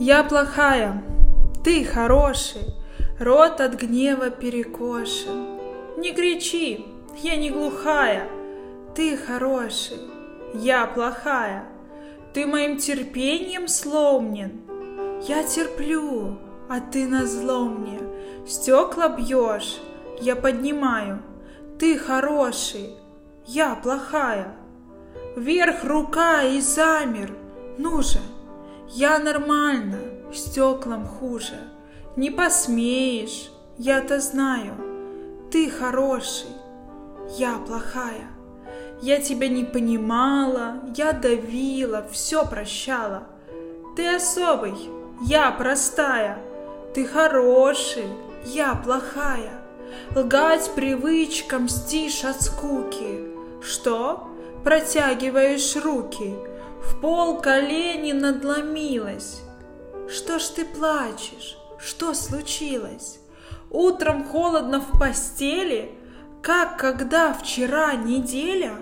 Я плохая, ты хороший, рот от гнева перекошен. Не кричи, я не глухая, ты хороший, я плохая. Ты моим терпением сломнен. Я терплю, а ты назло мне. Стекла бьешь, я поднимаю. Ты хороший, я плохая. Вверх рука и замер. Ну же, я нормально, стеклам хуже. Не посмеешь, я-то знаю. Ты хороший, я плохая. Я тебя не понимала, я давила, все прощала. Ты особый, я простая. Ты хороший, я плохая. Лгать привычкам мстишь от скуки. Что? Протягиваешь руки. В пол колени надломилась. Что ж ты плачешь? Что случилось? Утром холодно в постели, как когда вчера неделя?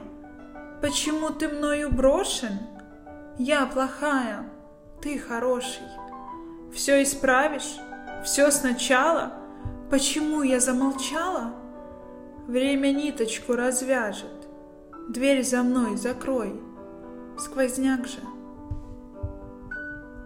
Почему ты мною брошен? Я плохая, ты хороший. Все исправишь? Все сначала? Почему я замолчала? Время ниточку развяжет. Дверь за мной закрой. Сквозняк же.